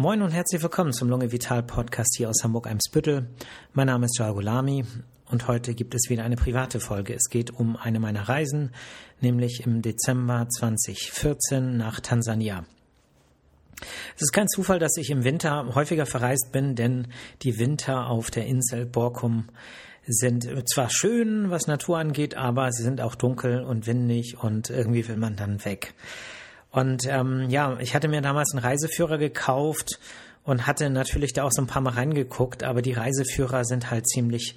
Moin und herzlich willkommen zum Lunge Vital Podcast hier aus Hamburg-Eimsbüttel. Mein Name ist Jal Gulami und heute gibt es wieder eine private Folge. Es geht um eine meiner Reisen, nämlich im Dezember 2014 nach Tansania. Es ist kein Zufall, dass ich im Winter häufiger verreist bin, denn die Winter auf der Insel Borkum sind zwar schön, was Natur angeht, aber sie sind auch dunkel und windig und irgendwie will man dann weg. Und ähm, ja, ich hatte mir damals einen Reiseführer gekauft und hatte natürlich da auch so ein paar Mal reingeguckt, aber die Reiseführer sind halt ziemlich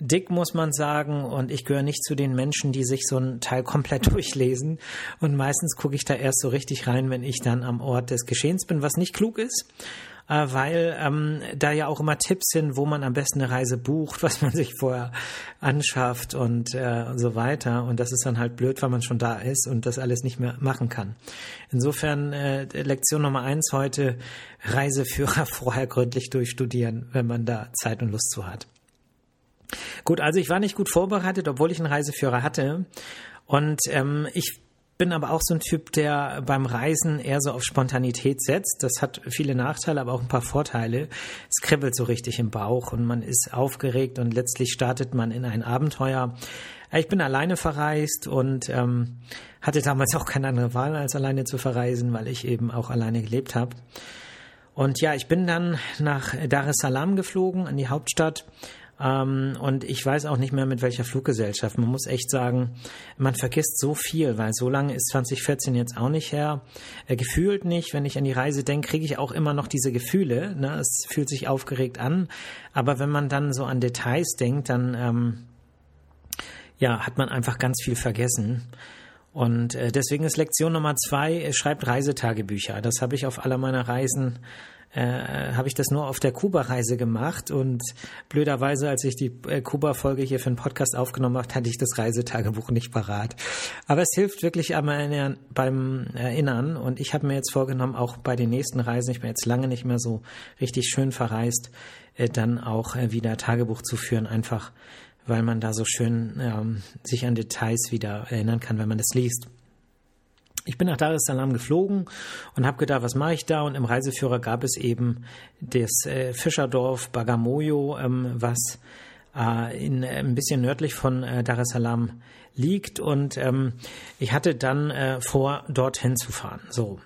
dick, muss man sagen. Und ich gehöre nicht zu den Menschen, die sich so ein Teil komplett durchlesen. Und meistens gucke ich da erst so richtig rein, wenn ich dann am Ort des Geschehens bin, was nicht klug ist. Äh, weil ähm, da ja auch immer Tipps sind, wo man am besten eine Reise bucht, was man sich vorher anschafft und äh, so weiter. Und das ist dann halt blöd, weil man schon da ist und das alles nicht mehr machen kann. Insofern äh, Lektion Nummer eins heute, Reiseführer vorher gründlich durchstudieren, wenn man da Zeit und Lust zu hat. Gut, also ich war nicht gut vorbereitet, obwohl ich einen Reiseführer hatte. Und ähm, ich bin aber auch so ein Typ, der beim Reisen eher so auf Spontanität setzt. Das hat viele Nachteile, aber auch ein paar Vorteile. Es kribbelt so richtig im Bauch und man ist aufgeregt und letztlich startet man in ein Abenteuer. Ich bin alleine verreist und ähm, hatte damals auch keine andere Wahl, als alleine zu verreisen, weil ich eben auch alleine gelebt habe. Und ja, ich bin dann nach Dar es Salaam geflogen, an die Hauptstadt ähm, und ich weiß auch nicht mehr mit welcher Fluggesellschaft. Man muss echt sagen, man vergisst so viel, weil so lange ist 2014 jetzt auch nicht her. Äh, gefühlt nicht. Wenn ich an die Reise denke, kriege ich auch immer noch diese Gefühle. Ne? Es fühlt sich aufgeregt an. Aber wenn man dann so an Details denkt, dann ähm, ja, hat man einfach ganz viel vergessen. Und äh, deswegen ist Lektion Nummer zwei, äh, schreibt Reisetagebücher. Das habe ich auf aller meiner Reisen äh, habe ich das nur auf der Kuba-Reise gemacht und blöderweise, als ich die äh, Kuba-Folge hier für den Podcast aufgenommen habe, hatte ich das Reisetagebuch nicht parat. Aber es hilft wirklich einmal beim Erinnern und ich habe mir jetzt vorgenommen, auch bei den nächsten Reisen, ich bin jetzt lange nicht mehr so richtig schön verreist, äh, dann auch äh, wieder Tagebuch zu führen, einfach weil man da so schön ähm, sich an Details wieder erinnern kann, wenn man das liest. Ich bin nach Dar es Salaam geflogen und habe gedacht, was mache ich da? Und im Reiseführer gab es eben das äh, Fischerdorf Bagamoyo, ähm, was äh, in, äh, ein bisschen nördlich von äh, Dar es Salaam liegt. Und ähm, ich hatte dann äh, vor, dorthin zu fahren. So.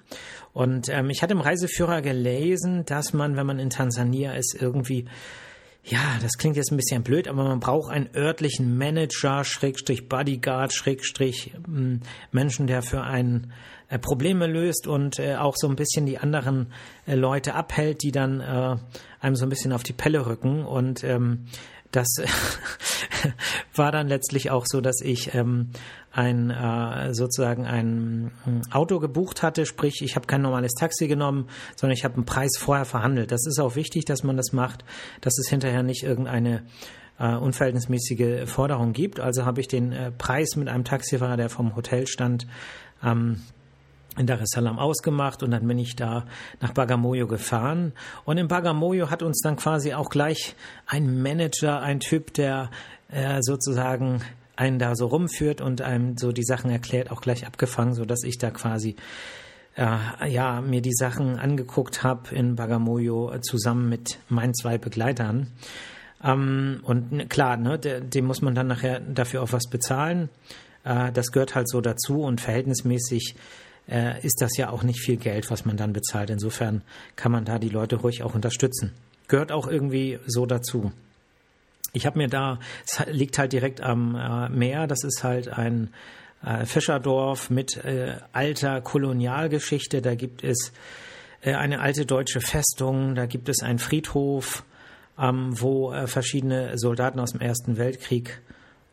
Und ähm, ich hatte im Reiseführer gelesen, dass man, wenn man in Tansania ist, irgendwie ja, das klingt jetzt ein bisschen blöd, aber man braucht einen örtlichen Manager, Schrägstrich Bodyguard, Schrägstrich hm, Menschen, der für einen äh, Probleme löst und äh, auch so ein bisschen die anderen äh, Leute abhält, die dann einem so ein bisschen auf die Pelle rücken. Und ähm, das war dann letztlich auch so, dass ich ähm, ein äh, sozusagen ein Auto gebucht hatte, sprich ich habe kein normales Taxi genommen, sondern ich habe einen Preis vorher verhandelt. Das ist auch wichtig, dass man das macht, dass es hinterher nicht irgendeine äh, unverhältnismäßige Forderung gibt. Also habe ich den äh, Preis mit einem Taxifahrer, der vom Hotel stand, ähm, in Dar es Salaam ausgemacht und dann bin ich da nach Bagamoyo gefahren. Und in Bagamoyo hat uns dann quasi auch gleich ein Manager, ein Typ, der äh, sozusagen einen da so rumführt und einem so die Sachen erklärt, auch gleich abgefangen, so dass ich da quasi äh, ja mir die Sachen angeguckt habe in Bagamoyo äh, zusammen mit meinen zwei Begleitern. Ähm, und klar, ne, dem muss man dann nachher dafür auch was bezahlen. Äh, das gehört halt so dazu und verhältnismäßig äh, ist das ja auch nicht viel Geld, was man dann bezahlt. Insofern kann man da die Leute ruhig auch unterstützen. Gehört auch irgendwie so dazu. Ich habe mir da, es liegt halt direkt am äh, Meer, das ist halt ein äh, Fischerdorf mit äh, alter Kolonialgeschichte. Da gibt es äh, eine alte deutsche Festung, da gibt es einen Friedhof, ähm, wo äh, verschiedene Soldaten aus dem Ersten Weltkrieg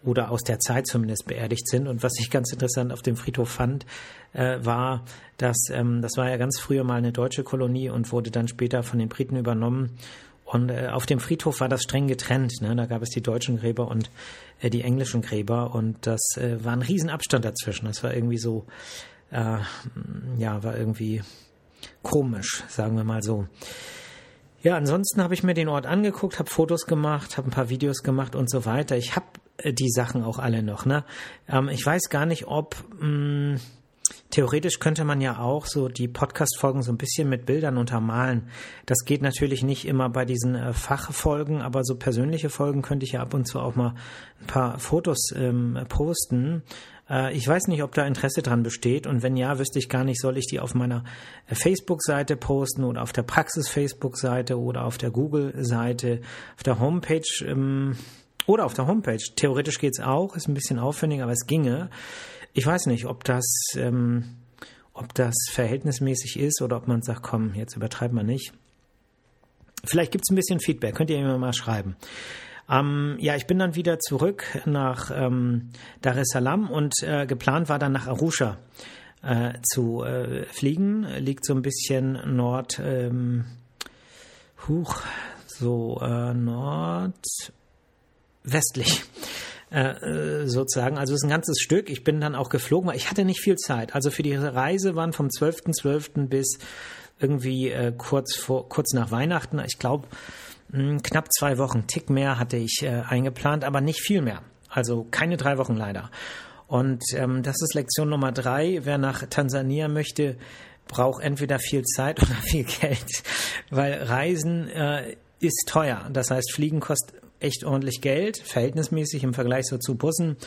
oder aus der Zeit zumindest beerdigt sind. Und was ich ganz interessant auf dem Friedhof fand, äh, war, dass ähm, das war ja ganz früher mal eine deutsche Kolonie und wurde dann später von den Briten übernommen. Und äh, auf dem Friedhof war das streng getrennt. Ne? Da gab es die deutschen Gräber und äh, die englischen Gräber und das äh, war ein Riesenabstand dazwischen. Das war irgendwie so, äh, ja, war irgendwie komisch, sagen wir mal so. Ja, ansonsten habe ich mir den Ort angeguckt, habe Fotos gemacht, habe ein paar Videos gemacht und so weiter. Ich habe die Sachen auch alle noch. Ne? Ähm, ich weiß gar nicht, ob mh, mm, Theoretisch könnte man ja auch so die Podcast-Folgen so ein bisschen mit Bildern untermalen. Das geht natürlich nicht immer bei diesen äh, Fachfolgen, aber so persönliche Folgen könnte ich ja ab und zu auch mal ein paar Fotos ähm, posten. Äh, ich weiß nicht, ob da Interesse dran besteht und wenn ja, wüsste ich gar nicht, soll ich die auf meiner äh, Facebook-Seite posten oder auf der Praxis-Facebook-Seite oder auf der Google-Seite, auf der Homepage. Ähm, oder auf der Homepage. Theoretisch geht's auch, ist ein bisschen aufwendig, aber es ginge. Ich weiß nicht, ob das, ähm, ob das verhältnismäßig ist oder ob man sagt, komm, jetzt übertreibt man nicht. Vielleicht gibt's ein bisschen Feedback, könnt ihr mir mal schreiben. Ähm, ja, ich bin dann wieder zurück nach ähm, Dar es Salaam und äh, geplant war dann nach Arusha äh, zu äh, fliegen. Liegt so ein bisschen nord, ähm, huch, so äh, nord westlich äh, sozusagen. Also es ist ein ganzes Stück. Ich bin dann auch geflogen, weil ich hatte nicht viel Zeit. Also für die Reise waren vom 12.12. .12. bis irgendwie äh, kurz vor, kurz nach Weihnachten. Ich glaube, hm, knapp zwei Wochen, Tick mehr hatte ich äh, eingeplant, aber nicht viel mehr. Also keine drei Wochen leider. Und ähm, das ist Lektion Nummer drei. Wer nach Tansania möchte, braucht entweder viel Zeit oder viel Geld, weil Reisen äh, ist teuer. Das heißt, Fliegen kostet echt ordentlich Geld, verhältnismäßig im Vergleich so zu Bussen.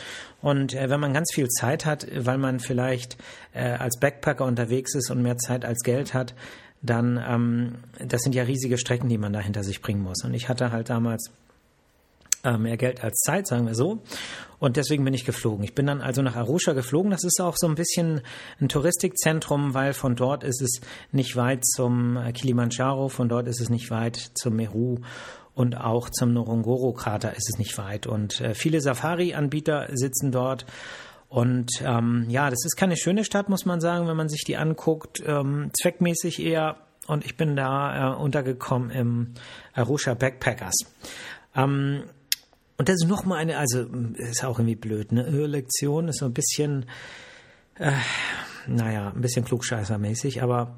Und äh, wenn man ganz viel Zeit hat, weil man vielleicht äh, als Backpacker unterwegs ist und mehr Zeit als Geld hat, dann, ähm, das sind ja riesige Strecken, die man da hinter sich bringen muss. Und ich hatte halt damals äh, mehr Geld als Zeit, sagen wir so. Und deswegen bin ich geflogen. Ich bin dann also nach Arusha geflogen. Das ist auch so ein bisschen ein Touristikzentrum, weil von dort ist es nicht weit zum äh, Kilimanjaro, von dort ist es nicht weit zum Meru und auch zum Norongoro-Krater ist es nicht weit. Und äh, viele Safari-Anbieter sitzen dort. Und ähm, ja, das ist keine schöne Stadt, muss man sagen, wenn man sich die anguckt. Ähm, zweckmäßig eher. Und ich bin da äh, untergekommen im Arusha Backpackers. Ähm, und das ist nochmal eine, also ist auch irgendwie blöd, ne? Lektion ist so ein bisschen, äh, naja, ein bisschen klugscheißermäßig, aber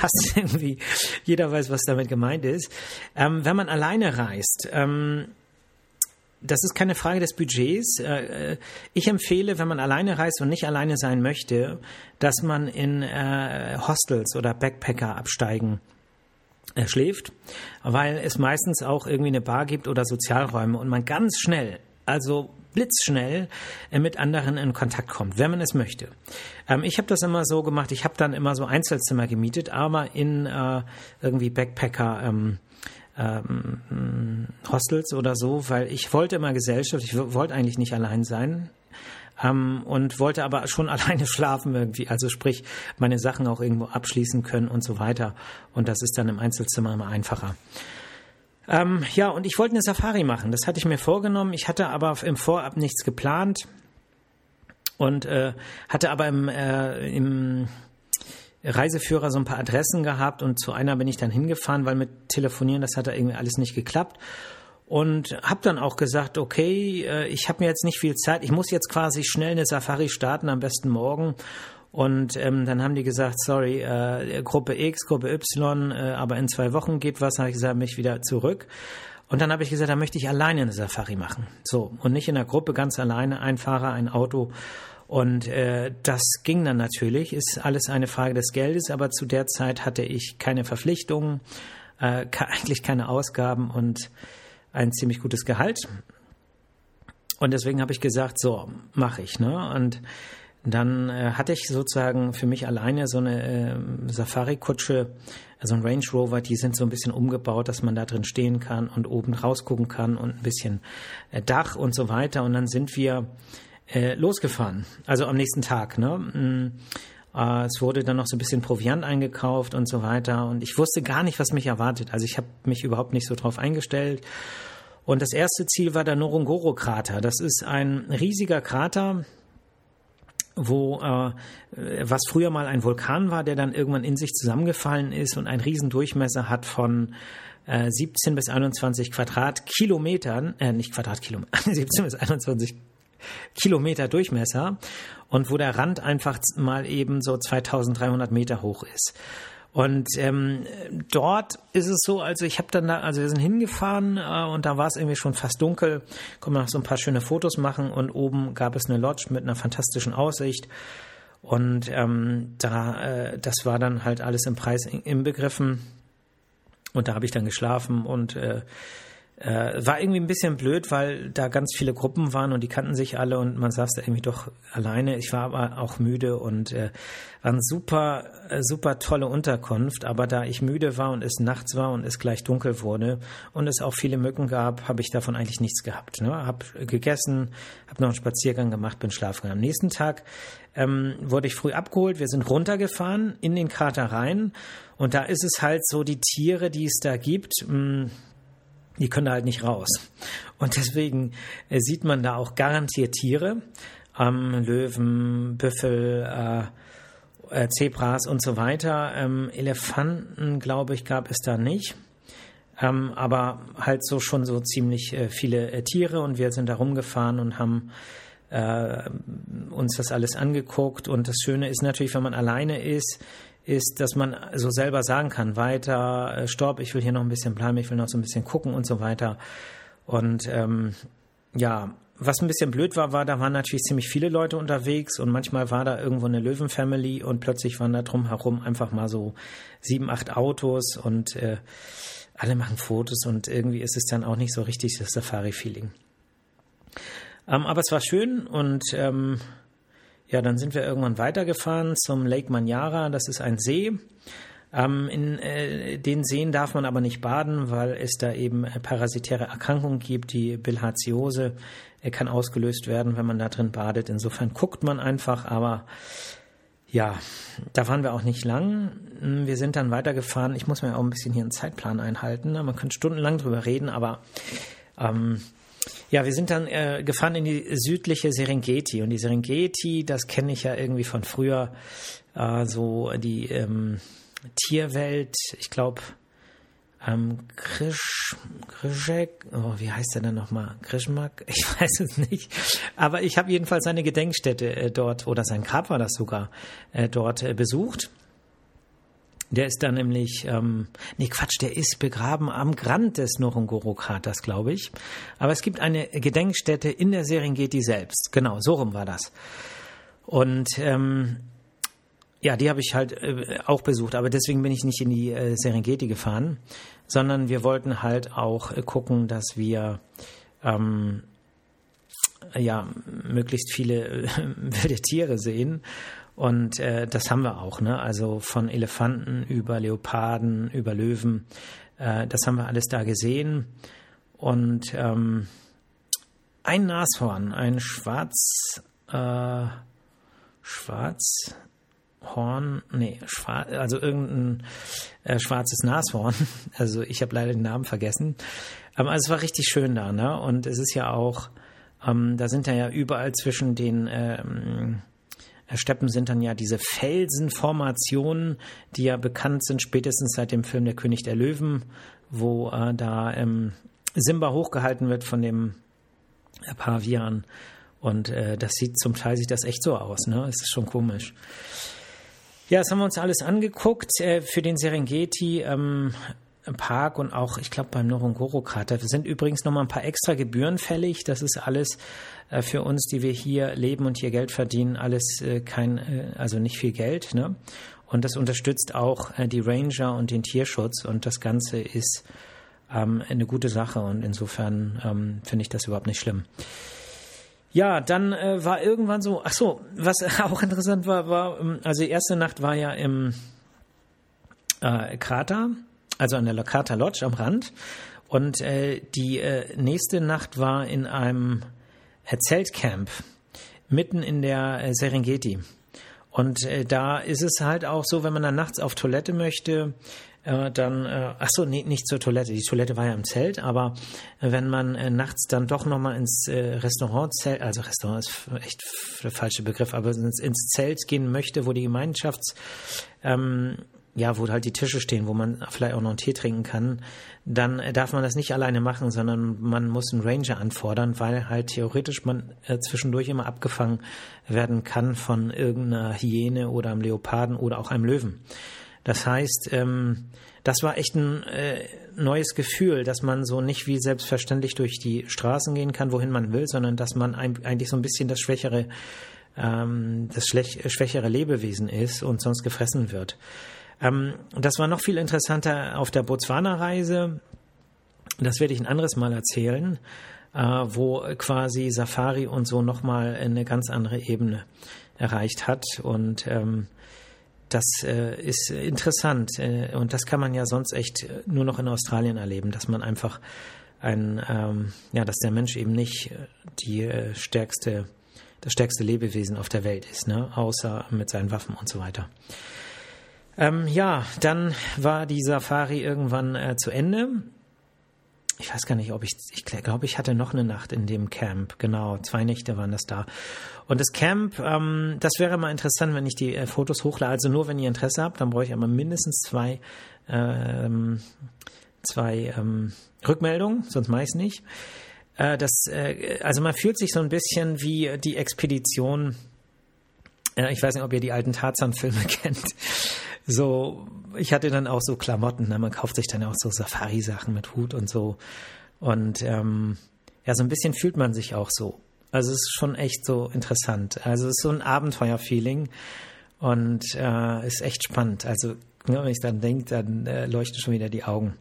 passt irgendwie. Jeder weiß, was damit gemeint ist. Ähm, wenn man alleine reist, ähm, das ist keine Frage des Budgets. Äh, äh, ich empfehle, wenn man alleine reist und nicht alleine sein möchte, dass man in äh, Hostels oder Backpacker absteigen schläft, weil es meistens auch irgendwie eine Bar gibt oder Sozialräume und man ganz schnell, also blitzschnell äh, mit anderen in Kontakt kommt, wenn man es möchte. Ähm, ich habe das immer so gemacht, ich habe dann immer so Einzelzimmer gemietet, aber in äh, irgendwie Backpacker ähm, ähm, Hostels oder so, weil ich wollte immer Gesellschaft, ich wollte eigentlich nicht allein sein. Ähm, und wollte aber schon alleine schlafen irgendwie, also sprich meine Sachen auch irgendwo abschließen können und so weiter. Und das ist dann im Einzelzimmer immer einfacher. Ähm, ja, und ich wollte eine Safari machen. Das hatte ich mir vorgenommen. Ich hatte aber im Vorab nichts geplant und äh, hatte aber im, äh, im Reiseführer so ein paar Adressen gehabt und zu einer bin ich dann hingefahren, weil mit Telefonieren, das hat da irgendwie alles nicht geklappt. Und habe dann auch gesagt, okay, äh, ich habe mir jetzt nicht viel Zeit, ich muss jetzt quasi schnell eine Safari starten, am besten morgen. Und ähm, dann haben die gesagt, sorry, äh, Gruppe X, Gruppe Y, äh, aber in zwei Wochen geht was. Habe ich gesagt, mich wieder zurück. Und dann habe ich gesagt, da möchte ich alleine eine Safari machen. So, und nicht in der Gruppe, ganz alleine, ein Fahrer, ein Auto. Und äh, das ging dann natürlich, ist alles eine Frage des Geldes, aber zu der Zeit hatte ich keine Verpflichtungen, äh, eigentlich keine Ausgaben und ein ziemlich gutes Gehalt. Und deswegen habe ich gesagt, so, mache ich. Ne? Und dann äh, hatte ich sozusagen für mich alleine so eine äh, Safari-Kutsche, also ein Range Rover, die sind so ein bisschen umgebaut, dass man da drin stehen kann und oben rausgucken kann und ein bisschen äh, Dach und so weiter. Und dann sind wir äh, losgefahren, also am nächsten Tag. Ne? Mm, äh, es wurde dann noch so ein bisschen Proviant eingekauft und so weiter. Und ich wusste gar nicht, was mich erwartet. Also ich habe mich überhaupt nicht so drauf eingestellt. Und das erste Ziel war der Norongoro-Krater. Das ist ein riesiger Krater, wo äh, was früher mal ein Vulkan war, der dann irgendwann in sich zusammengefallen ist und einen riesen Durchmesser hat von äh, 17 bis 21 Quadratkilometern, äh, nicht Quadratkilometer, 17 bis 21 Kilometer Durchmesser und wo der Rand einfach mal eben so 2300 Meter hoch ist. Und ähm, dort ist es so, also ich habe dann da, also wir sind hingefahren äh, und da war es irgendwie schon fast dunkel, konnte noch so ein paar schöne Fotos machen und oben gab es eine Lodge mit einer fantastischen Aussicht. Und ähm, da, äh, das war dann halt alles im Preis inbegriffen. Und da habe ich dann geschlafen und äh, äh, war irgendwie ein bisschen blöd, weil da ganz viele Gruppen waren und die kannten sich alle und man saß da irgendwie doch alleine. Ich war aber auch müde und äh, war eine super, äh, super tolle Unterkunft. Aber da ich müde war und es nachts war und es gleich dunkel wurde und es auch viele Mücken gab, habe ich davon eigentlich nichts gehabt. Ne? Hab gegessen, habe noch einen Spaziergang gemacht, bin schlafen. Am nächsten Tag ähm, wurde ich früh abgeholt. Wir sind runtergefahren in den Krater rein und da ist es halt so, die Tiere, die es da gibt, mh, hm, die können da halt nicht raus. Und deswegen äh, sieht man da auch garantiert Tiere, ähm, Löwen, Büffel, äh, äh, Zebras und so weiter. Ähm, Elefanten, glaube ich, gab es da nicht. Ähm, aber halt so schon so ziemlich äh, viele äh, Tiere und wir sind da rumgefahren und haben äh, uns das alles angeguckt. Und das Schöne ist natürlich, wenn man alleine ist, ist, dass man so selber sagen kann, weiter, äh, stopp, ich will hier noch ein bisschen bleiben, ich will noch so ein bisschen gucken und so weiter. Und ähm, ja, was ein bisschen blöd war, war, da waren natürlich ziemlich viele Leute unterwegs und manchmal war da irgendwo eine Löwenfamily und plötzlich waren da drumherum einfach mal so sieben, acht Autos und äh, alle machen Fotos und irgendwie ist es dann auch nicht so richtig das Safari-Feeling. Ähm, aber es war schön und ähm, ja, dann sind wir irgendwann weitergefahren zum Lake Manyara. Das ist ein See. Ähm, in äh, den Seen darf man aber nicht baden, weil es da eben parasitäre Erkrankungen gibt. Die Bilharziose äh, kann ausgelöst werden, wenn man da drin badet. Insofern guckt man einfach, aber ja, da waren wir auch nicht lang. Wir sind dann weitergefahren. Ich muss mir auch ein bisschen hier einen Zeitplan einhalten. Man könnte stundenlang drüber reden, aber ähm, ja, wir sind dann äh, gefahren in die südliche Serengeti und die Serengeti, das kenne ich ja irgendwie von früher, äh, so die ähm, Tierwelt, ich glaube, ähm, Krisch, Krischek, oh, wie heißt der denn nochmal? Krischmak? Ich weiß es nicht. Aber ich habe jedenfalls seine Gedenkstätte äh, dort, oder sein Grab war das sogar, äh, dort äh, besucht. Der ist da nämlich, ähm, nee Quatsch, der ist begraben am Rand des Ngorongoro-Kraters, glaube ich. Aber es gibt eine Gedenkstätte in der Serengeti selbst. Genau, so rum war das. Und ähm, ja, die habe ich halt äh, auch besucht, aber deswegen bin ich nicht in die äh, Serengeti gefahren, sondern wir wollten halt auch äh, gucken, dass wir ähm, ja möglichst viele äh, wilde Tiere sehen und äh, das haben wir auch, ne? Also von Elefanten über Leoparden, über Löwen. Äh, das haben wir alles da gesehen. Und ähm, ein Nashorn, ein schwarz, äh, Schwarzhorn, nee, schwarz, also irgendein äh, schwarzes Nashorn. Also ich habe leider den Namen vergessen. Aber es war richtig schön da, ne? Und es ist ja auch, ähm, da sind ja überall zwischen den ähm, Steppen sind dann ja diese Felsenformationen, die ja bekannt sind, spätestens seit dem Film Der König der Löwen, wo äh, da ähm, Simba hochgehalten wird von dem äh, Pavian. Und äh, das sieht zum Teil sieht das echt so aus, ne? Es ist schon komisch. Ja, das haben wir uns alles angeguckt. Äh, für den Serengeti ähm, Park und auch, ich glaube, beim Ngorongoro-Krater sind übrigens nochmal ein paar extra Gebühren fällig. Das ist alles äh, für uns, die wir hier leben und hier Geld verdienen, alles äh, kein, äh, also nicht viel Geld. Ne? Und das unterstützt auch äh, die Ranger und den Tierschutz und das Ganze ist ähm, eine gute Sache und insofern ähm, finde ich das überhaupt nicht schlimm. Ja, dann äh, war irgendwann so, ach so, was auch interessant war, war, ähm, also die erste Nacht war ja im äh, Krater also an der Lokata Lodge am Rand. Und äh, die äh, nächste Nacht war in einem äh, Zeltcamp mitten in der äh, Serengeti. Und äh, da ist es halt auch so, wenn man dann nachts auf Toilette möchte, äh, dann, äh, ach so, nee, nicht zur Toilette. Die Toilette war ja im Zelt, aber äh, wenn man äh, nachts dann doch nochmal ins äh, Restaurant, Zelt, also Restaurant ist echt der falsche Begriff, aber ins, ins Zelt gehen möchte, wo die Gemeinschafts, ähm, ja, wo halt die Tische stehen, wo man vielleicht auch noch einen Tee trinken kann, dann darf man das nicht alleine machen, sondern man muss einen Ranger anfordern, weil halt theoretisch man äh, zwischendurch immer abgefangen werden kann von irgendeiner Hyäne oder einem Leoparden oder auch einem Löwen. Das heißt, ähm, das war echt ein äh, neues Gefühl, dass man so nicht wie selbstverständlich durch die Straßen gehen kann, wohin man will, sondern dass man eigentlich so ein bisschen das schwächere ähm, das schwächere Lebewesen ist und sonst gefressen wird. Ähm, das war noch viel interessanter auf der Botswana-Reise. Das werde ich ein anderes Mal erzählen, äh, wo quasi Safari und so nochmal eine ganz andere Ebene erreicht hat. Und ähm, das äh, ist interessant. Äh, und das kann man ja sonst echt nur noch in Australien erleben, dass man einfach ein, ähm, ja, dass der Mensch eben nicht die äh, stärkste, das stärkste Lebewesen auf der Welt ist, ne? außer mit seinen Waffen und so weiter. Ähm, ja, dann war die Safari irgendwann äh, zu Ende. Ich weiß gar nicht, ob ich, ich glaube, ich hatte noch eine Nacht in dem Camp. Genau, zwei Nächte waren das da. Und das Camp, ähm, das wäre mal interessant, wenn ich die äh, Fotos hochlade. Also nur, wenn ihr Interesse habt, dann brauche ich aber mindestens zwei, ähm, zwei ähm, Rückmeldungen, sonst mache ich es nicht. Äh, das, äh, also man fühlt sich so ein bisschen wie die Expedition. Äh, ich weiß nicht, ob ihr die alten Tarzan-Filme kennt so, ich hatte dann auch so Klamotten, ne? man kauft sich dann auch so Safari-Sachen mit Hut und so. Und ähm, ja, so ein bisschen fühlt man sich auch so. Also es ist schon echt so interessant. Also es ist so ein Abenteuer-Feeling und äh, ist echt spannend. Also wenn ich dann denke, dann äh, leuchten schon wieder die Augen.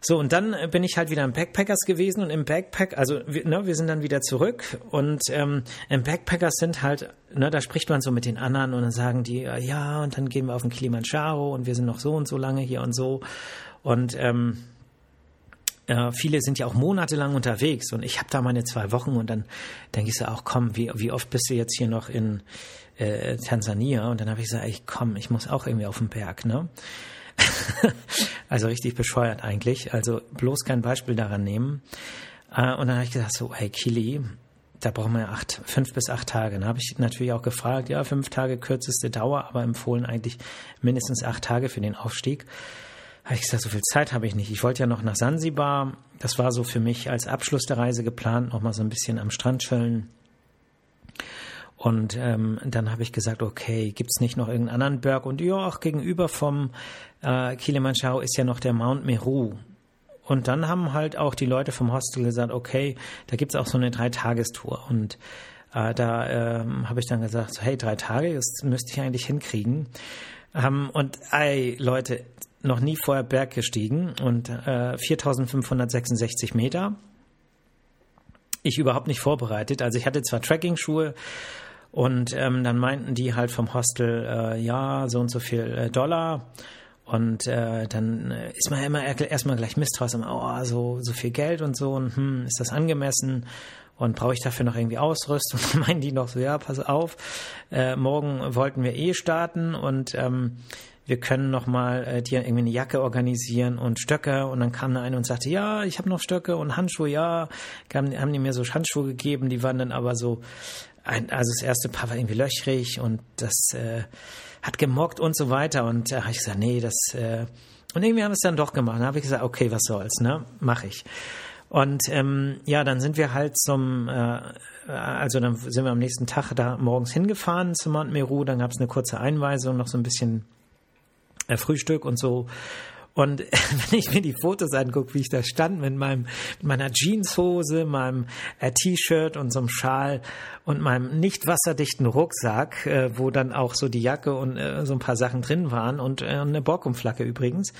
So, und dann bin ich halt wieder im Backpackers gewesen und im Backpack, also ne, wir sind dann wieder zurück und ähm, im Backpackers sind halt, ne, da spricht man so mit den anderen und dann sagen die, ja, und dann gehen wir auf den Kilimanjaro und wir sind noch so und so lange hier und so. Und ähm, äh, viele sind ja auch monatelang unterwegs und ich habe da meine zwei Wochen und dann denke ich so auch, komm, wie, wie oft bist du jetzt hier noch in äh, Tansania? Und dann habe ich gesagt, ey, komm, ich muss auch irgendwie auf den Berg, ne? also richtig bescheuert eigentlich. Also bloß kein Beispiel daran nehmen. Äh, und dann habe ich gesagt, so, hey Kili, da brauchen wir acht, fünf bis acht Tage. Dann habe ich natürlich auch gefragt, ja, fünf Tage kürzeste Dauer, aber empfohlen eigentlich mindestens acht Tage für den Aufstieg. Habe ich gesagt, so viel Zeit habe ich nicht. Ich wollte ja noch nach Sansibar. Das war so für mich als Abschluss der Reise geplant, noch mal so ein bisschen am Strand chillen. Und ähm, dann habe ich gesagt, okay, gibt's nicht noch irgendeinen anderen Berg? Und ja, auch gegenüber vom äh, Kilimanjaro ist ja noch der Mount Meru. Und dann haben halt auch die Leute vom Hostel gesagt, okay, da gibt's auch so eine Dreitagestour. Und äh, da ähm, habe ich dann gesagt, so, hey, drei Tage, das müsste ich eigentlich hinkriegen. Ähm, und ey, Leute, noch nie vorher Berg gestiegen und äh, 4566 Meter. Ich überhaupt nicht vorbereitet. Also ich hatte zwar Tracking-Schuhe und ähm, dann meinten die halt vom Hostel, äh, ja, so und so viel äh, Dollar. Und äh, dann äh, ist man ja immer erstmal gleich misstrauisch, oh, so, so viel Geld und so, und hm, ist das angemessen? Und brauche ich dafür noch irgendwie Ausrüstung? Meinen die noch so, ja, pass auf, äh, morgen wollten wir eh starten und ähm, wir können noch mal äh, dir irgendwie eine Jacke organisieren und Stöcke und dann kam da einer und sagte, ja, ich habe noch Stöcke und Handschuhe, ja, haben, haben die mir so Handschuhe gegeben, die waren dann aber so ein, also das erste Paar war irgendwie löchrig und das äh, hat gemockt und so weiter. Und da habe ich gesagt, nee, das äh, und irgendwie haben wir es dann doch gemacht. Da habe ich gesagt, okay, was soll's, ne? Mach ich. Und ähm, ja, dann sind wir halt zum, äh, also dann sind wir am nächsten Tag da morgens hingefahren zum Mount Meru, dann gab es eine kurze Einweisung, noch so ein bisschen äh, Frühstück und so. Und wenn ich mir die Fotos angucke, wie ich da stand mit meinem, mit meiner Jeanshose, meinem äh, T-Shirt und so einem Schal und meinem nicht wasserdichten Rucksack, äh, wo dann auch so die Jacke und äh, so ein paar Sachen drin waren und äh, eine Borkumflagge übrigens,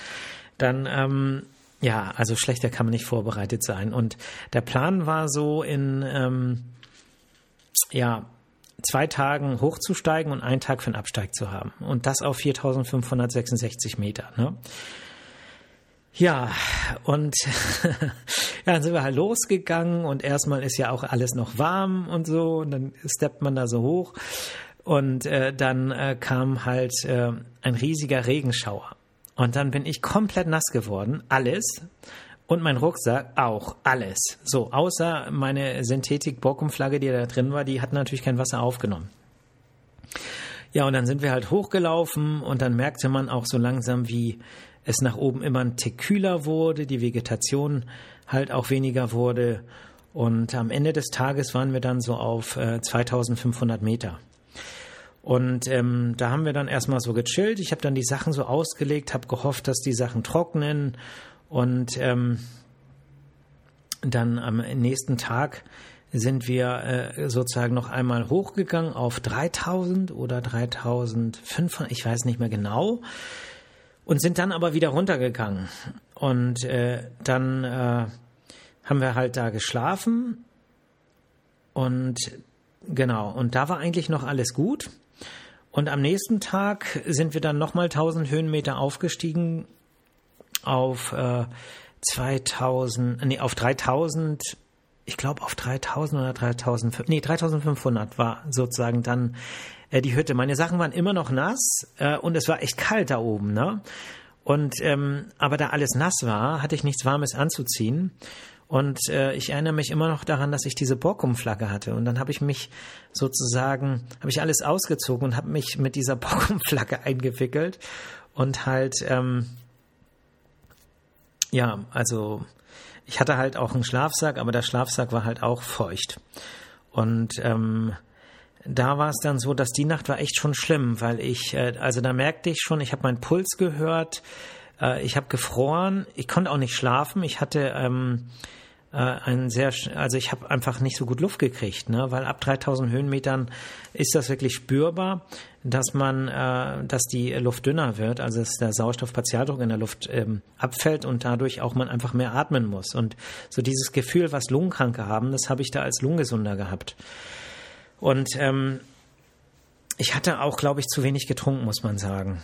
dann ähm, ja, also schlechter kann man nicht vorbereitet sein. Und der Plan war so in ähm, ja zwei Tagen hochzusteigen und einen Tag für den Absteig zu haben. Und das auf 4566 Meter. Ne? Ja, und ja, dann sind wir halt losgegangen und erstmal ist ja auch alles noch warm und so und dann steppt man da so hoch und äh, dann äh, kam halt äh, ein riesiger Regenschauer und dann bin ich komplett nass geworden, alles und mein Rucksack auch, alles. So, außer meine Synthetik-Borkum-Flagge, die da drin war, die hat natürlich kein Wasser aufgenommen. Ja, und dann sind wir halt hochgelaufen und dann merkte man auch so langsam, wie es nach oben immer ein Tick kühler wurde, die Vegetation halt auch weniger wurde. Und am Ende des Tages waren wir dann so auf äh, 2500 Meter. Und ähm, da haben wir dann erstmal so gechillt. Ich habe dann die Sachen so ausgelegt, habe gehofft, dass die Sachen trocknen. Und ähm, dann am nächsten Tag sind wir äh, sozusagen noch einmal hochgegangen auf 3000 oder 3500, ich weiß nicht mehr genau, und sind dann aber wieder runtergegangen. Und äh, dann äh, haben wir halt da geschlafen und genau, und da war eigentlich noch alles gut. Und am nächsten Tag sind wir dann nochmal 1000 Höhenmeter aufgestiegen auf äh, 2000, nee, auf 3000, ich glaube auf 3000 oder 3000, nee, 3500 war sozusagen dann äh, die Hütte. Meine Sachen waren immer noch nass äh, und es war echt kalt da oben, ne? Und ähm, aber da alles nass war, hatte ich nichts Warmes anzuziehen. Und äh, ich erinnere mich immer noch daran, dass ich diese Borkum-Flagge hatte. Und dann habe ich mich sozusagen, habe ich alles ausgezogen und habe mich mit dieser Borkum-Flagge eingewickelt und halt, ähm, ja, also ich hatte halt auch einen Schlafsack, aber der Schlafsack war halt auch feucht. Und ähm, da war es dann so, dass die Nacht war echt schon schlimm, weil ich, äh, also da merkte ich schon, ich habe meinen Puls gehört, äh, ich habe gefroren, ich konnte auch nicht schlafen, ich hatte ähm, äh, ein sehr, also ich habe einfach nicht so gut Luft gekriegt, ne? weil ab 3000 Höhenmetern ist das wirklich spürbar, dass man, äh, dass die Luft dünner wird, also dass der Sauerstoffpartialdruck in der Luft ähm, abfällt und dadurch auch man einfach mehr atmen muss. Und so dieses Gefühl, was Lungenkranke haben, das habe ich da als Lungengesunder gehabt. Und ähm, ich hatte auch, glaube ich, zu wenig getrunken, muss man sagen.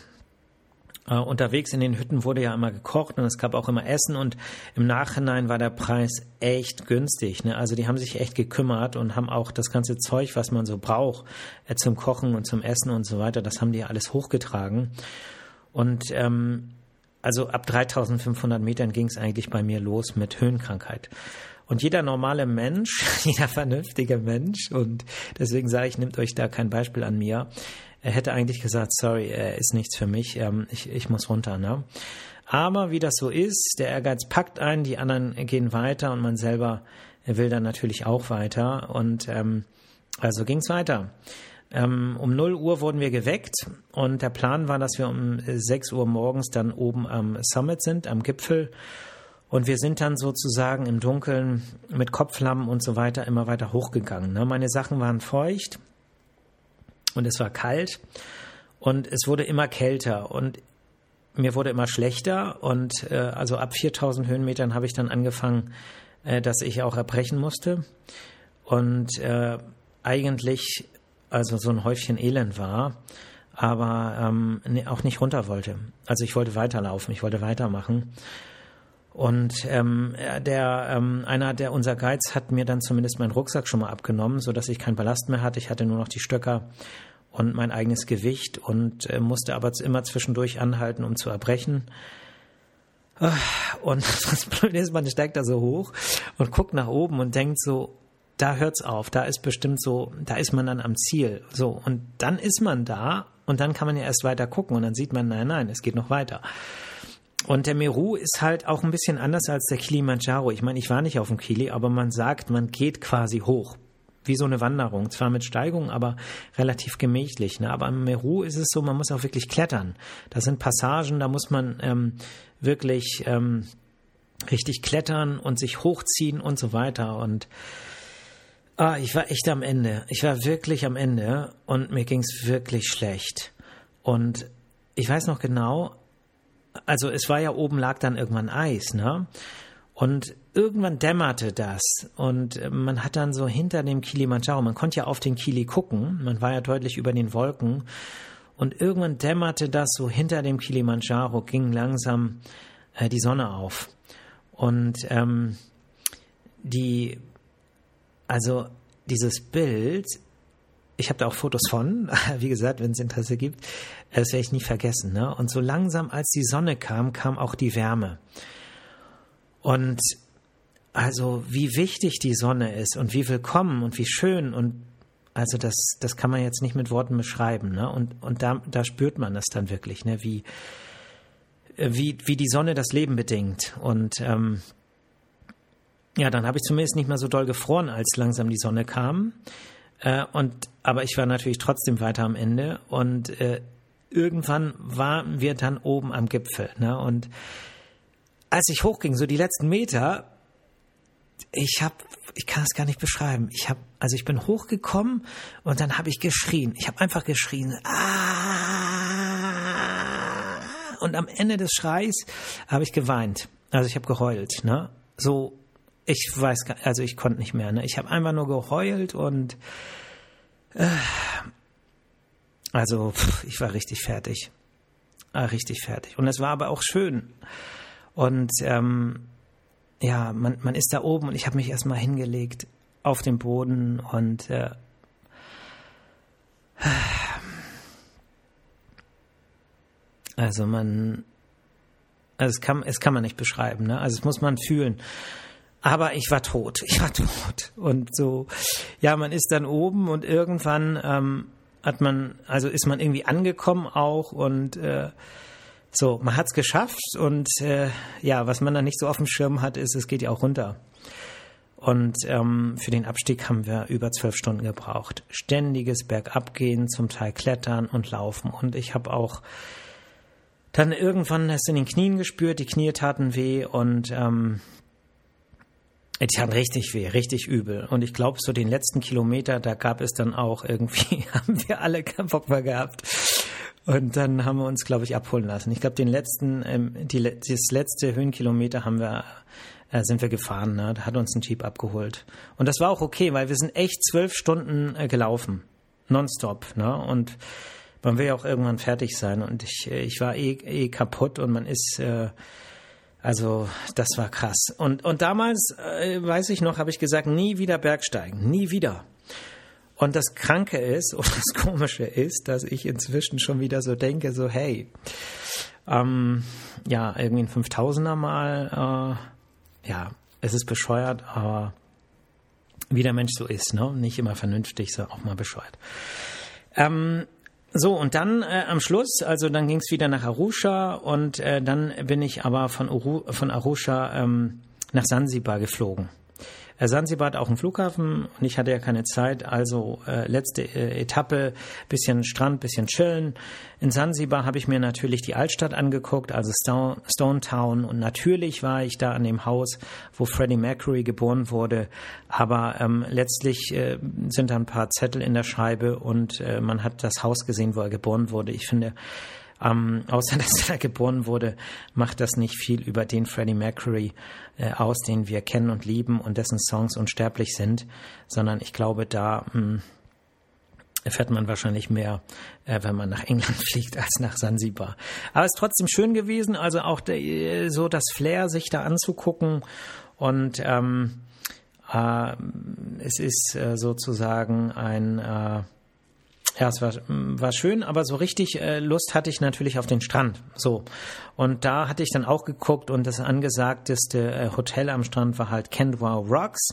Äh, unterwegs in den Hütten wurde ja immer gekocht und es gab auch immer Essen und im Nachhinein war der Preis echt günstig. Ne? Also die haben sich echt gekümmert und haben auch das ganze Zeug, was man so braucht, äh, zum Kochen und zum Essen und so weiter, das haben die alles hochgetragen. Und ähm, also ab 3500 Metern ging es eigentlich bei mir los mit Höhenkrankheit. Und jeder normale Mensch, jeder vernünftige Mensch, und deswegen sage ich, nehmt euch da kein Beispiel an mir, er hätte eigentlich gesagt, sorry, ist nichts für mich, ähm, ich, ich muss runter. Ne? Aber wie das so ist, der Ehrgeiz packt ein, die anderen gehen weiter und man selber will dann natürlich auch weiter. Und ähm, also ging's weiter. Ähm, um 0 Uhr wurden wir geweckt und der Plan war, dass wir um 6 Uhr morgens dann oben am Summit sind, am Gipfel. Und wir sind dann sozusagen im Dunkeln mit Kopflammen und so weiter immer weiter hochgegangen. Ne? Meine Sachen waren feucht, und es war kalt und es wurde immer kälter und mir wurde immer schlechter und äh, also ab 4000 Höhenmetern habe ich dann angefangen, äh, dass ich auch erbrechen musste und äh, eigentlich also so ein Häufchen Elend war, aber ähm, ne, auch nicht runter wollte. Also ich wollte weiterlaufen, ich wollte weitermachen. Und ähm, der ähm, einer der unser Guides hat mir dann zumindest meinen Rucksack schon mal abgenommen, so dass ich keinen Ballast mehr hatte. Ich hatte nur noch die Stöcker und mein eigenes Gewicht und äh, musste aber immer zwischendurch anhalten, um zu erbrechen. Ah, und das Blöde ist, man steigt da so hoch und guckt nach oben und denkt so, da hört's auf, da ist bestimmt so, da ist man dann am Ziel. So, und dann ist man da und dann kann man ja erst weiter gucken und dann sieht man, nein, nein, es geht noch weiter. Und der Meru ist halt auch ein bisschen anders als der Kilimanjaro. Ich meine, ich war nicht auf dem Kili, aber man sagt, man geht quasi hoch. Wie so eine Wanderung. Zwar mit Steigung, aber relativ gemächlich. Ne? Aber im Meru ist es so, man muss auch wirklich klettern. Das sind Passagen, da muss man ähm, wirklich ähm, richtig klettern und sich hochziehen und so weiter. Und ah, ich war echt am Ende. Ich war wirklich am Ende und mir ging's wirklich schlecht. Und ich weiß noch genau, also es war ja oben lag dann irgendwann Eis, ne? Und irgendwann dämmerte das. Und man hat dann so hinter dem Kilimanjaro, man konnte ja auf den Kili gucken, man war ja deutlich über den Wolken. Und irgendwann dämmerte das so hinter dem Kilimanjaro, ging langsam äh, die Sonne auf. Und ähm, die, also dieses Bild ich habe da auch Fotos von, wie gesagt, wenn es Interesse gibt, das werde ich nie vergessen. Ne? Und so langsam, als die Sonne kam, kam auch die Wärme. Und also wie wichtig die Sonne ist und wie willkommen und wie schön und also das, das kann man jetzt nicht mit Worten beschreiben. Ne? Und, und da, da spürt man das dann wirklich, ne? wie, wie, wie die Sonne das Leben bedingt. Und ähm, ja, dann habe ich zumindest nicht mehr so doll gefroren, als langsam die Sonne kam. Äh, und, aber ich war natürlich trotzdem weiter am Ende und äh, irgendwann waren wir dann oben am Gipfel. Ne? Und als ich hochging, so die letzten Meter, ich habe ich kann es gar nicht beschreiben. Ich habe, also ich bin hochgekommen und dann habe ich geschrien. Ich habe einfach geschrien. Ah! Und am Ende des Schreis habe ich geweint. Also ich habe geheult. Ne? So, ich weiß, gar, also ich konnte nicht mehr. Ne? Ich habe einfach nur geheult und äh, also pff, ich war richtig fertig. War richtig fertig. Und es war aber auch schön. Und ähm, ja, man, man ist da oben und ich habe mich erstmal hingelegt auf den Boden und äh, also man also es kann es kann man nicht beschreiben, ne? Also es muss man fühlen. Aber ich war tot, ich war tot und so ja, man ist dann oben und irgendwann ähm, hat man also ist man irgendwie angekommen auch und äh, so, man hat's geschafft und äh, ja, was man dann nicht so auf dem Schirm hat, ist, es geht ja auch runter. Und ähm, für den Abstieg haben wir über zwölf Stunden gebraucht. Ständiges Bergabgehen, zum Teil Klettern und Laufen. Und ich habe auch dann irgendwann es in den Knien gespürt, die Knie taten weh und ähm, die taten richtig weh, richtig übel. Und ich glaube, so den letzten Kilometer, da gab es dann auch irgendwie, haben wir alle keinen Bock mehr gehabt. Und dann haben wir uns, glaube ich, abholen lassen. Ich glaube, den letzten, ähm, die, das letzte Höhenkilometer haben wir, äh, sind wir gefahren. Ne? Da hat uns ein Jeep abgeholt. Und das war auch okay, weil wir sind echt zwölf Stunden äh, gelaufen, nonstop. Ne? Und man will ja auch irgendwann fertig sein. Und ich, äh, ich war eh, eh kaputt und man ist, äh, also das war krass. Und und damals äh, weiß ich noch, habe ich gesagt, nie wieder Bergsteigen, nie wieder. Und das Kranke ist, oder das Komische ist, dass ich inzwischen schon wieder so denke, so hey, ähm, ja, irgendwie ein 5000er mal, äh, ja, es ist bescheuert, aber wie der Mensch so ist, ne? Nicht immer vernünftig, sondern auch mal bescheuert. Ähm, so, und dann äh, am Schluss, also dann ging es wieder nach Arusha und äh, dann bin ich aber von, Uru, von Arusha ähm, nach Sansibar geflogen. Sansibar hat auch einen Flughafen und ich hatte ja keine Zeit, also äh, letzte äh, Etappe, bisschen Strand, bisschen chillen. In Sansibar habe ich mir natürlich die Altstadt angeguckt, also Stone, Stone Town und natürlich war ich da an dem Haus, wo Freddie Mercury geboren wurde, aber ähm, letztlich äh, sind da ein paar Zettel in der Scheibe und äh, man hat das Haus gesehen, wo er geboren wurde. Ich finde, ähm, außer dass er geboren wurde, macht das nicht viel über den Freddie Mercury äh, aus, den wir kennen und lieben und dessen Songs unsterblich sind, sondern ich glaube, da mh, hm, erfährt man wahrscheinlich mehr, äh, wenn man nach England fliegt, als nach Sansibar. Aber es ist trotzdem schön gewesen, also auch de, so das Flair, sich da anzugucken und ähm, äh, es ist äh, sozusagen ein äh, ja, es war, war schön, aber so richtig äh, Lust hatte ich natürlich auf den Strand. So. Und da hatte ich dann auch geguckt und das angesagteste äh, Hotel am Strand war halt Kendwell Rocks.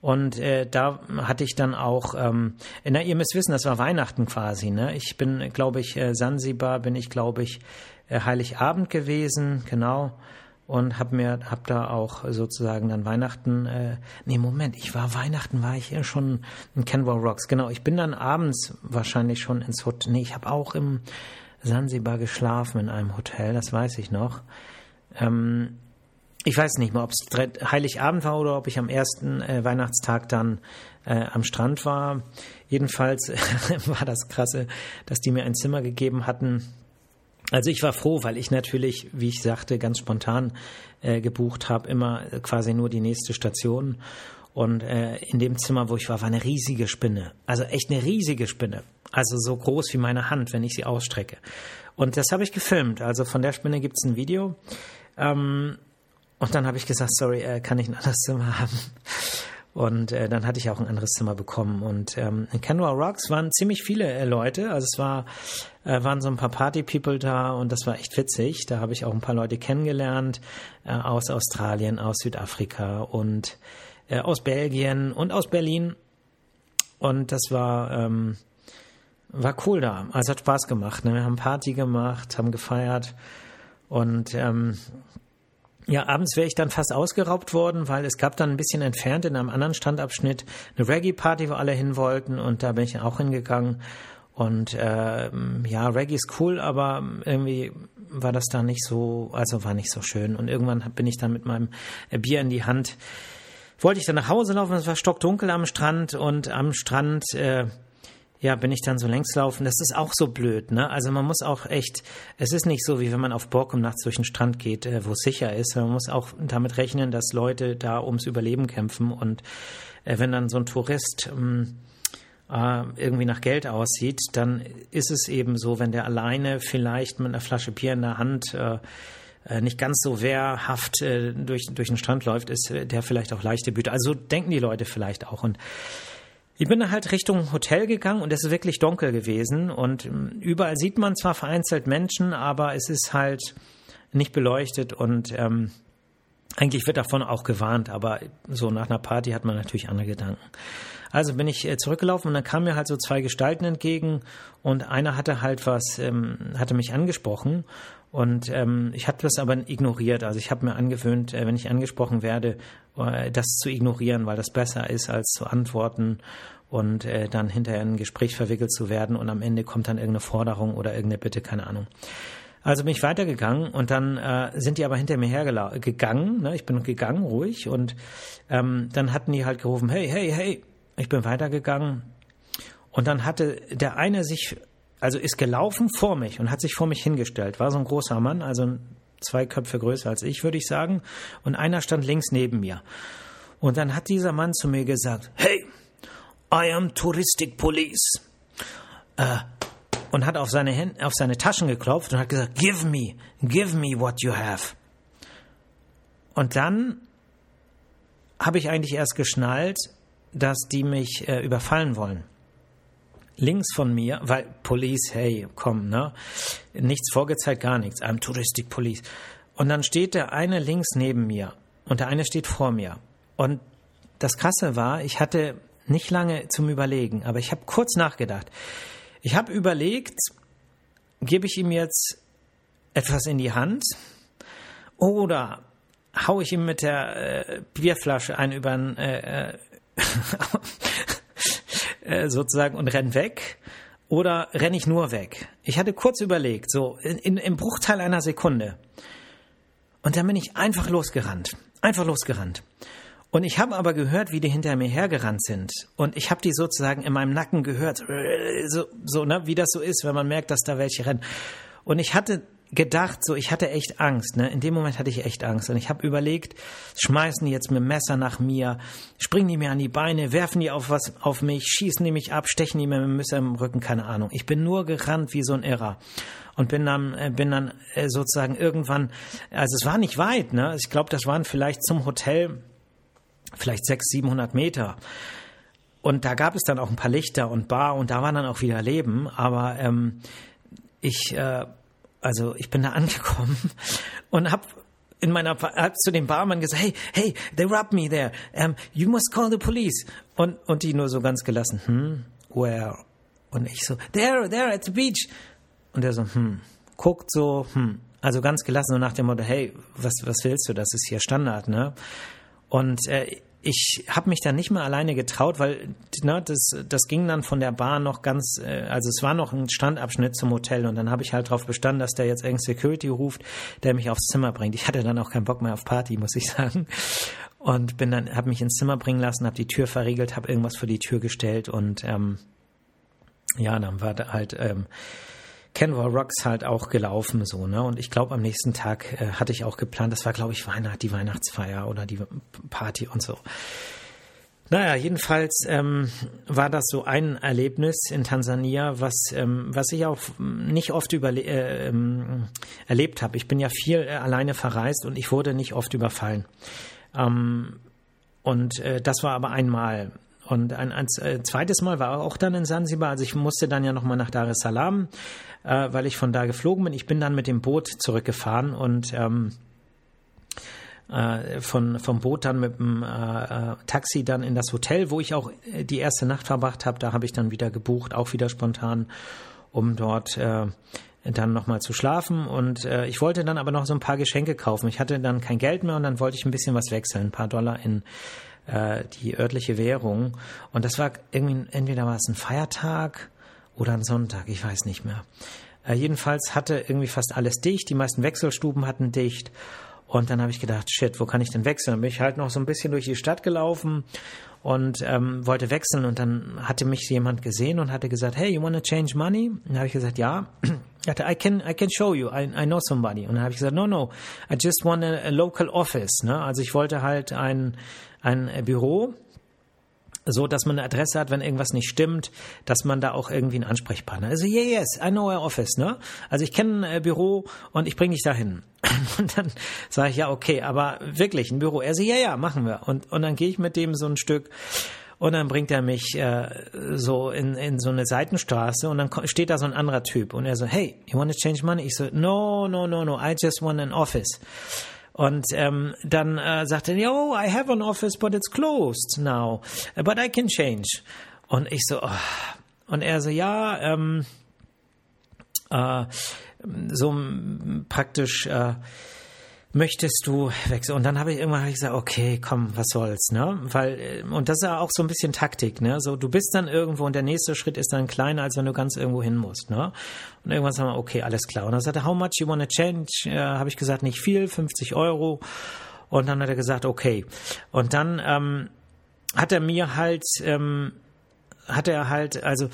Und äh, da hatte ich dann auch, ähm, na, ihr müsst wissen, das war Weihnachten quasi. Ne? Ich bin, glaube ich, äh, Sansibar bin ich, glaube ich, äh, Heiligabend gewesen, genau und habe mir hab da auch sozusagen dann Weihnachten äh, nee Moment ich war Weihnachten war ich schon in Canberra Rocks. Genau ich bin dann abends wahrscheinlich schon ins Hotel nee ich habe auch im Sansibar geschlafen in einem Hotel das weiß ich noch. Ähm, ich weiß nicht mehr ob es Heiligabend war oder ob ich am ersten äh, Weihnachtstag dann äh, am Strand war. Jedenfalls war das krasse dass die mir ein Zimmer gegeben hatten also ich war froh, weil ich natürlich, wie ich sagte, ganz spontan äh, gebucht habe, immer quasi nur die nächste Station. Und äh, in dem Zimmer, wo ich war, war eine riesige Spinne. Also echt eine riesige Spinne. Also so groß wie meine Hand, wenn ich sie ausstrecke. Und das habe ich gefilmt. Also von der Spinne gibt es ein Video. Ähm, und dann habe ich gesagt, sorry, äh, kann ich ein anderes Zimmer haben? Und äh, dann hatte ich auch ein anderes Zimmer bekommen. Und ähm, in Canberra Rocks waren ziemlich viele äh, Leute. Also es war, äh, waren so ein paar Party-People da und das war echt witzig. Da habe ich auch ein paar Leute kennengelernt äh, aus Australien, aus Südafrika und äh, aus Belgien und aus Berlin. Und das war, ähm, war cool da. Also hat Spaß gemacht. Ne? Wir haben Party gemacht, haben gefeiert. Und ähm, ja, abends wäre ich dann fast ausgeraubt worden, weil es gab dann ein bisschen entfernt in einem anderen Standabschnitt eine Reggae-Party, wo alle hin wollten und da bin ich auch hingegangen. Und äh, ja, Reggae ist cool, aber irgendwie war das da nicht so, also war nicht so schön. Und irgendwann bin ich dann mit meinem Bier in die Hand wollte ich dann nach Hause laufen, es war stockdunkel am Strand und am Strand äh, ja, bin ich dann so längs laufen. Das ist auch so blöd, ne? Also man muss auch echt, es ist nicht so, wie wenn man auf Borkum nachts durch den Strand geht, äh, wo es sicher ist. Man muss auch damit rechnen, dass Leute da ums Überleben kämpfen und äh, wenn dann so ein Tourist ähm, äh, irgendwie nach Geld aussieht, dann ist es eben so, wenn der alleine vielleicht mit einer Flasche Bier in der Hand äh, äh nicht ganz so wehrhaft äh, durch, durch den Strand läuft, ist der vielleicht auch leichte Büte. Also denken die Leute vielleicht auch. Und ich bin halt Richtung Hotel gegangen und es ist wirklich dunkel gewesen und ähm, überall sieht man zwar vereinzelt Menschen, aber es ist halt nicht beleuchtet und ähm, eigentlich wird davon auch gewarnt, aber so nach einer Party hat man natürlich andere Gedanken. Also bin ich äh, zurückgelaufen und dann kamen mir halt so zwei Gestalten entgegen und einer hatte halt was, ähm, hatte mich angesprochen und ähm, ich habe das aber ignoriert. Also ich habe mir angewöhnt, äh, wenn ich angesprochen werde, äh, das zu ignorieren, weil das besser ist, als zu antworten und äh, dann hinterher in ein Gespräch verwickelt zu werden und am Ende kommt dann irgendeine Forderung oder irgendeine Bitte, keine Ahnung. Also bin ich weitergegangen und dann äh, sind die aber hinter mir hergegangen. Ne? Ich bin gegangen, ruhig. Und ähm, dann hatten die halt gerufen, hey, hey, hey. Ich bin weitergegangen. Und dann hatte der eine sich also ist gelaufen vor mich und hat sich vor mich hingestellt. War so ein großer Mann, also zwei Köpfe größer als ich, würde ich sagen. Und einer stand links neben mir. Und dann hat dieser Mann zu mir gesagt, hey, I am Touristic Police. Äh, und hat auf seine, Hände, auf seine Taschen geklopft und hat gesagt, give me, give me what you have. Und dann habe ich eigentlich erst geschnallt, dass die mich äh, überfallen wollen links von mir, weil Police, hey, komm, ne? Nichts vorgezeigt, gar nichts. I'm Touristic Police. Und dann steht der eine links neben mir und der eine steht vor mir. Und das Krasse war, ich hatte nicht lange zum Überlegen, aber ich habe kurz nachgedacht. Ich habe überlegt, gebe ich ihm jetzt etwas in die Hand oder hau ich ihm mit der äh, Bierflasche einen über den äh, äh sozusagen und renn weg oder renne ich nur weg? Ich hatte kurz überlegt, so in, im Bruchteil einer Sekunde. Und dann bin ich einfach losgerannt. Einfach losgerannt. Und ich habe aber gehört, wie die hinter mir hergerannt sind. Und ich habe die sozusagen in meinem Nacken gehört. So, so ne, wie das so ist, wenn man merkt, dass da welche rennen. Und ich hatte gedacht, so ich hatte echt Angst. Ne? In dem Moment hatte ich echt Angst und ich habe überlegt, schmeißen die jetzt mit Messer nach mir, springen die mir an die Beine, werfen die auf was auf mich, schießen die mich ab, stechen die mir mit dem Messer im Rücken, keine Ahnung. Ich bin nur gerannt wie so ein Irrer und bin dann äh, bin dann äh, sozusagen irgendwann, also es war nicht weit, ne? Ich glaube, das waren vielleicht zum Hotel vielleicht 600, 700 Meter. Und da gab es dann auch ein paar Lichter und Bar und da war dann auch wieder Leben. Aber ähm, ich äh, also ich bin da angekommen und hab in meiner hab zu dem Barmann gesagt, hey, hey, they robbed me there. Um, you must call the police. Und und die nur so ganz gelassen, hm, where? Und ich so, there, there at the beach. Und er so, hm, guckt so, hm, also ganz gelassen so nach dem Motto, hey, was was willst du? Das ist hier Standard, ne? Und äh, ich habe mich dann nicht mehr alleine getraut, weil ne, das, das ging dann von der Bar noch ganz, äh, also es war noch ein Strandabschnitt zum Hotel und dann habe ich halt darauf bestanden, dass der jetzt irgendein Security ruft, der mich aufs Zimmer bringt. Ich hatte dann auch keinen Bock mehr auf Party, muss ich sagen. Und bin dann, habe mich ins Zimmer bringen lassen, habe die Tür verriegelt, habe irgendwas vor die Tür gestellt und ähm, ja, dann war da halt ähm, Canva Rocks halt auch gelaufen so, ne? Und ich glaube, am nächsten Tag äh, hatte ich auch geplant, das war, glaube ich, Weihnacht, die Weihnachtsfeier oder die Party und so. Naja, jedenfalls ähm, war das so ein Erlebnis in Tansania, was, ähm, was ich auch nicht oft äh, ähm, erlebt habe. Ich bin ja viel äh, alleine verreist und ich wurde nicht oft überfallen. Ähm, und äh, das war aber einmal. Und ein, ein, äh, zweites Mal war auch dann in Sansibar. Also ich musste dann ja nochmal nach Dar es Salaam, äh, weil ich von da geflogen bin. Ich bin dann mit dem Boot zurückgefahren und ähm, äh, von, vom Boot dann mit dem äh, äh Taxi dann in das Hotel, wo ich auch äh, die erste Nacht verbracht habe. Da habe ich dann wieder gebucht, auch wieder spontan, um dort dann nochmal zu schlafen. Und äh, ich wollte dann aber noch so ein paar Geschenke kaufen. Ich hatte dann kein Geld mehr und dann wollte ich ein bisschen was wechseln, ein paar Dollar in äh, die örtliche Währung. Und das war irgendwie, entweder war es ein Feiertag oder ein Sonntag, ich weiß nicht mehr. Äh, jedenfalls hatte irgendwie fast alles dicht, die meisten Wechselstuben hatten dicht. Und dann habe ich gedacht, shit, wo kann ich denn wechseln? Bin ich halt noch so ein bisschen durch die Stadt gelaufen und ähm, wollte wechseln und dann hatte mich jemand gesehen und hatte gesagt, hey, you want to change money? Und dann habe ich gesagt, ja. Er hatte, I can, I can show you, I, I know somebody. Und dann habe ich gesagt, no, no, I just want a, a local office. Ne? Also ich wollte halt ein, ein Büro, so dass man eine Adresse hat, wenn irgendwas nicht stimmt, dass man da auch irgendwie einen Ansprechpartner. Also yeah, yes, I know our office, ne? Also ich kenne ein äh, Büro und ich bringe dich dahin. Und dann sage ich ja, okay, aber wirklich ein Büro. Er sagt, ja, ja, machen wir. Und und dann gehe ich mit dem so ein Stück und dann bringt er mich äh, so in, in so eine Seitenstraße und dann steht da so ein anderer Typ und er so, hey, you want to change money? Ich so, no, no, no, no, I just want an office. Und ähm, dann äh, sagte er, oh, I have an office, but it's closed now, but I can change. Und ich so, oh. und er so, ja, ähm, äh, so praktisch, äh, möchtest du wechseln? Und dann habe ich irgendwann gesagt, okay, komm, was soll's, ne? Weil, äh, und das ist ja auch so ein bisschen Taktik, ne? So, du bist dann irgendwo und der nächste Schritt ist dann kleiner, als wenn du ganz irgendwo hin musst, ne? Und irgendwann sagen wir, okay, alles klar. Und dann sagte er, how much you wanna change? Äh, habe ich gesagt, nicht viel, 50 Euro. Und dann hat er gesagt, okay. Und dann ähm, hat er mir halt, ähm, hat er halt, also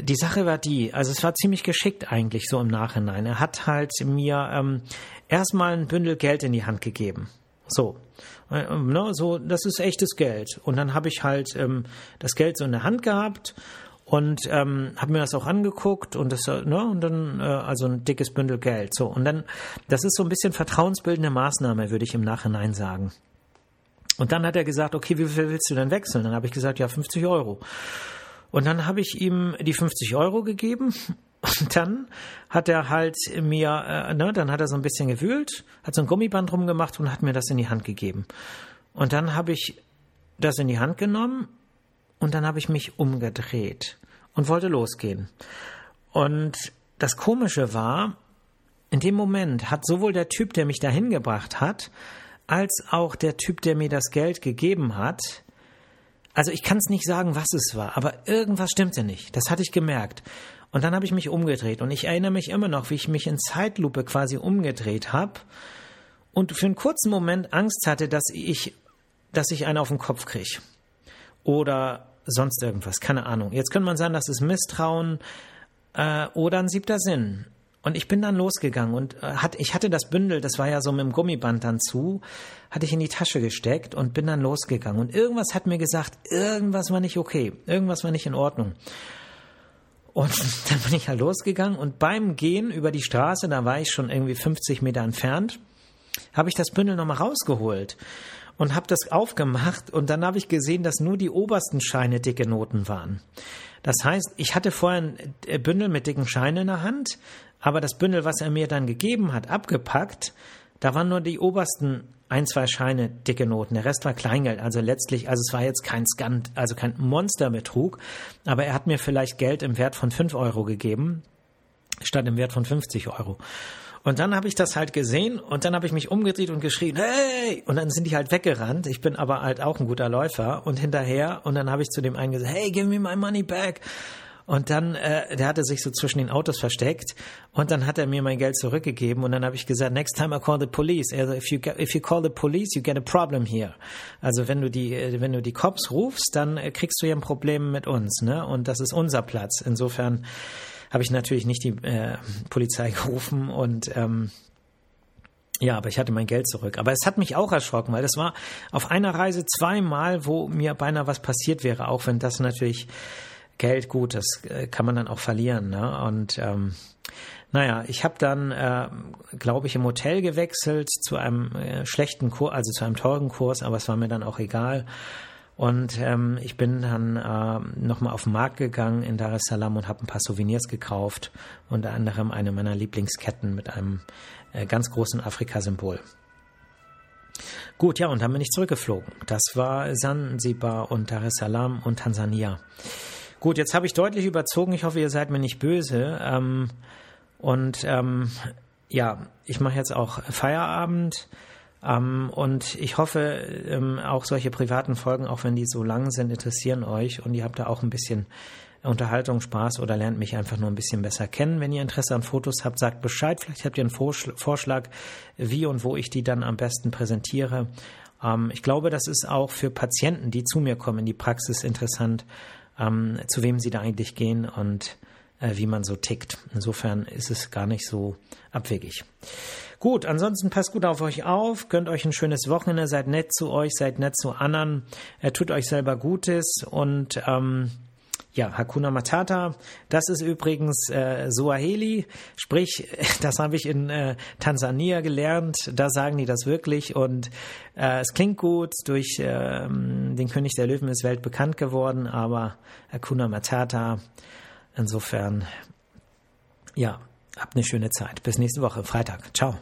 die Sache war die, also es war ziemlich geschickt eigentlich so im Nachhinein. Er hat halt mir ähm, erstmal ein Bündel Geld in die Hand gegeben. So. Äh, ne, so, das ist echtes Geld. Und dann habe ich halt ähm, das Geld so in der Hand gehabt und ähm, habe mir das auch angeguckt und das, ne, und dann, äh, also ein dickes Bündel Geld. So. Und dann, das ist so ein bisschen vertrauensbildende Maßnahme, würde ich im Nachhinein sagen. Und dann hat er gesagt, okay, wie viel willst du denn wechseln? Dann habe ich gesagt, ja, 50 Euro. Und dann habe ich ihm die 50 Euro gegeben und dann hat er halt mir, äh, ne, dann hat er so ein bisschen gewühlt, hat so ein Gummiband rumgemacht und hat mir das in die Hand gegeben. Und dann habe ich das in die Hand genommen und dann habe ich mich umgedreht und wollte losgehen. Und das Komische war, in dem Moment hat sowohl der Typ, der mich dahin gebracht hat, als auch der Typ, der mir das Geld gegeben hat, also ich kann es nicht sagen, was es war, aber irgendwas stimmte nicht. Das hatte ich gemerkt. Und dann habe ich mich umgedreht und ich erinnere mich immer noch, wie ich mich in Zeitlupe quasi umgedreht habe und für einen kurzen Moment Angst hatte, dass ich, dass ich einen auf den Kopf kriege. Oder sonst irgendwas, keine Ahnung. Jetzt könnte man sagen, das ist Misstrauen äh, oder ein siebter Sinn. Und ich bin dann losgegangen und äh, hat, ich hatte das Bündel, das war ja so mit dem Gummiband dann zu, hatte ich in die Tasche gesteckt und bin dann losgegangen. Und irgendwas hat mir gesagt, irgendwas war nicht okay, irgendwas war nicht in Ordnung. Und dann bin ich halt losgegangen und beim Gehen über die Straße, da war ich schon irgendwie 50 Meter entfernt, habe ich das Bündel nochmal rausgeholt und habe das aufgemacht und dann habe ich gesehen, dass nur die obersten Scheine dicke Noten waren. Das heißt, ich hatte vorher ein Bündel mit dicken Scheinen in der Hand, aber das Bündel, was er mir dann gegeben hat, abgepackt, da waren nur die obersten ein, zwei Scheine dicke Noten. Der Rest war Kleingeld. Also letztlich, also es war jetzt kein Skant, also kein Monsterbetrug, aber er hat mir vielleicht Geld im Wert von fünf Euro gegeben, statt im Wert von 50 Euro. Und dann habe ich das halt gesehen und dann habe ich mich umgedreht und geschrien, hey! Und dann sind die halt weggerannt. Ich bin aber halt auch ein guter Läufer und hinterher und dann habe ich zu dem einen gesagt, hey, give me my money back. Und dann, äh, der hatte sich so zwischen den Autos versteckt und dann hat er mir mein Geld zurückgegeben und dann habe ich gesagt, next time I call the police. Also if you if you call the police, you get a problem here. Also wenn du die, äh, wenn du die Cops rufst, dann äh, kriegst du ja ein Problem mit uns, ne? Und das ist unser Platz. Insofern habe ich natürlich nicht die äh, Polizei gerufen und ähm, ja, aber ich hatte mein Geld zurück. Aber es hat mich auch erschrocken, weil das war auf einer Reise zweimal, wo mir beinahe was passiert wäre, auch wenn das natürlich Geld, gut, das äh, kann man dann auch verlieren. Ne? Und ähm, naja, ich habe dann, äh, glaube ich, im Hotel gewechselt zu einem äh, schlechten Kurs, also zu einem teuren Kurs, aber es war mir dann auch egal. Und ähm, ich bin dann äh, nochmal auf den Markt gegangen in Dar es Salaam und habe ein paar Souvenirs gekauft, unter anderem eine meiner Lieblingsketten mit einem äh, ganz großen Afrika-Symbol. Gut, ja, und dann bin ich zurückgeflogen. Das war Zanzibar und Dar es Salaam und Tansania. Gut, jetzt habe ich deutlich überzogen. Ich hoffe, ihr seid mir nicht böse. Ähm, und ähm, ja, ich mache jetzt auch Feierabend. Ähm, und ich hoffe, ähm, auch solche privaten Folgen, auch wenn die so lang sind, interessieren euch und ihr habt da auch ein bisschen Unterhaltung, Spaß oder lernt mich einfach nur ein bisschen besser kennen. Wenn ihr Interesse an Fotos habt, sagt Bescheid. Vielleicht habt ihr einen Vorschlag, wie und wo ich die dann am besten präsentiere. Ähm, ich glaube, das ist auch für Patienten, die zu mir kommen in die Praxis interessant, ähm, zu wem sie da eigentlich gehen und äh, wie man so tickt. Insofern ist es gar nicht so abwegig. Gut, ansonsten passt gut auf euch auf, gönnt euch ein schönes Wochenende, seid nett zu euch, seid nett zu anderen, äh, tut euch selber Gutes und ähm, ja, Hakuna Matata, das ist übrigens äh, Suaheli, sprich, das habe ich in äh, Tansania gelernt, da sagen die das wirklich und äh, es klingt gut, durch äh, den König der Löwen ist weltbekannt geworden, aber Hakuna Matata, insofern, ja, habt eine schöne Zeit. Bis nächste Woche, Freitag. Ciao.